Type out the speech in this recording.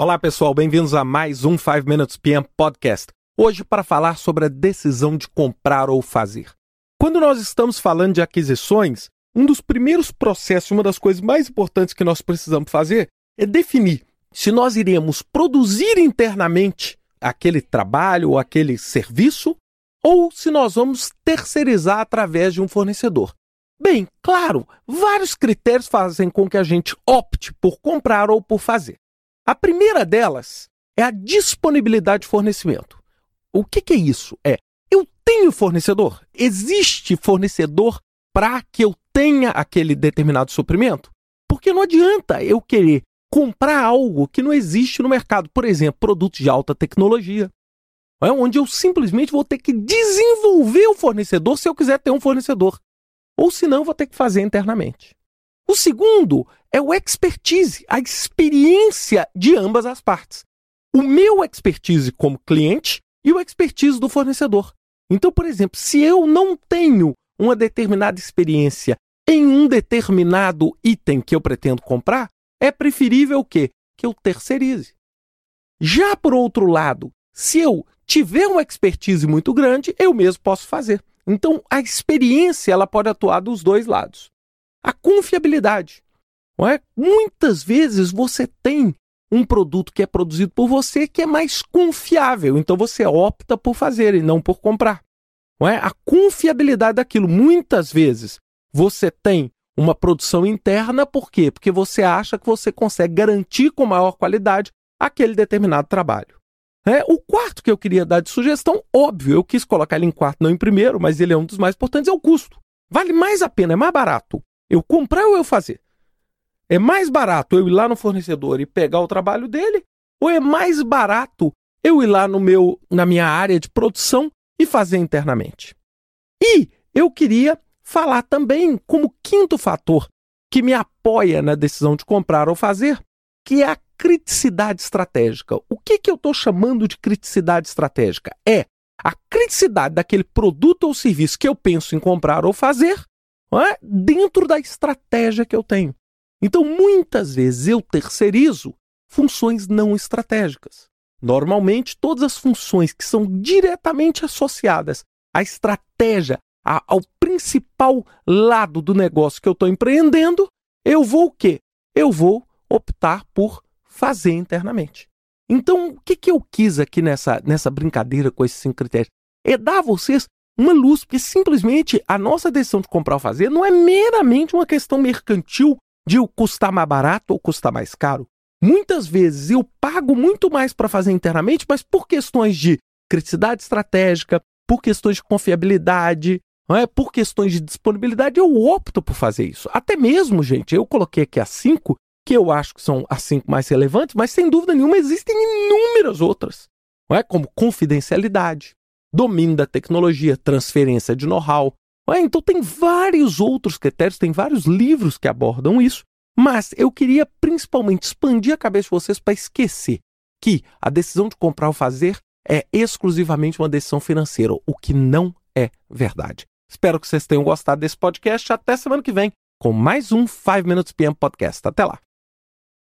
Olá pessoal, bem-vindos a mais um 5 Minutes PM Podcast. Hoje para falar sobre a decisão de comprar ou fazer. Quando nós estamos falando de aquisições, um dos primeiros processos, uma das coisas mais importantes que nós precisamos fazer é definir se nós iremos produzir internamente aquele trabalho ou aquele serviço ou se nós vamos terceirizar através de um fornecedor. Bem, claro, vários critérios fazem com que a gente opte por comprar ou por fazer. A primeira delas é a disponibilidade de fornecimento. O que, que é isso? É, eu tenho fornecedor? Existe fornecedor para que eu tenha aquele determinado suprimento? Porque não adianta eu querer comprar algo que não existe no mercado. Por exemplo, produtos de alta tecnologia. É onde eu simplesmente vou ter que desenvolver o fornecedor se eu quiser ter um fornecedor. Ou senão, vou ter que fazer internamente. O segundo é o expertise, a experiência de ambas as partes. O meu expertise como cliente e o expertise do fornecedor. Então, por exemplo, se eu não tenho uma determinada experiência em um determinado item que eu pretendo comprar, é preferível que que eu terceirize. Já por outro lado, se eu tiver uma expertise muito grande, eu mesmo posso fazer. Então, a experiência ela pode atuar dos dois lados. A confiabilidade. É? Muitas vezes você tem um produto que é produzido por você que é mais confiável, então você opta por fazer e não por comprar. Não é? A confiabilidade daquilo. Muitas vezes você tem uma produção interna, por quê? Porque você acha que você consegue garantir com maior qualidade aquele determinado trabalho. É, o quarto que eu queria dar de sugestão, óbvio, eu quis colocar ele em quarto, não em primeiro, mas ele é um dos mais importantes, é o custo. Vale mais a pena, é mais barato eu comprar ou eu fazer? É mais barato eu ir lá no fornecedor e pegar o trabalho dele? Ou é mais barato eu ir lá no meu, na minha área de produção e fazer internamente? E eu queria falar também como quinto fator que me apoia na decisão de comprar ou fazer, que é a criticidade estratégica. O que, que eu estou chamando de criticidade estratégica? É a criticidade daquele produto ou serviço que eu penso em comprar ou fazer é? dentro da estratégia que eu tenho. Então, muitas vezes eu terceirizo funções não estratégicas. Normalmente, todas as funções que são diretamente associadas à estratégia, a, ao principal lado do negócio que eu estou empreendendo, eu vou o quê? Eu vou optar por fazer internamente. Então, o que, que eu quis aqui nessa, nessa brincadeira com esses cinco critérios? É dar a vocês uma luz, porque simplesmente a nossa decisão de comprar ou fazer não é meramente uma questão mercantil de custar mais barato ou custar mais caro. Muitas vezes eu pago muito mais para fazer internamente, mas por questões de criticidade estratégica, por questões de confiabilidade, é? por questões de disponibilidade, eu opto por fazer isso. Até mesmo, gente, eu coloquei aqui as cinco, que eu acho que são as cinco mais relevantes, mas sem dúvida nenhuma existem inúmeras outras, não é? como confidencialidade, domínio da tecnologia, transferência de know-how. Então, tem vários outros critérios, tem vários livros que abordam isso, mas eu queria principalmente expandir a cabeça de vocês para esquecer que a decisão de comprar ou fazer é exclusivamente uma decisão financeira, o que não é verdade. Espero que vocês tenham gostado desse podcast. Até semana que vem com mais um 5 Minutes PM Podcast. Até lá.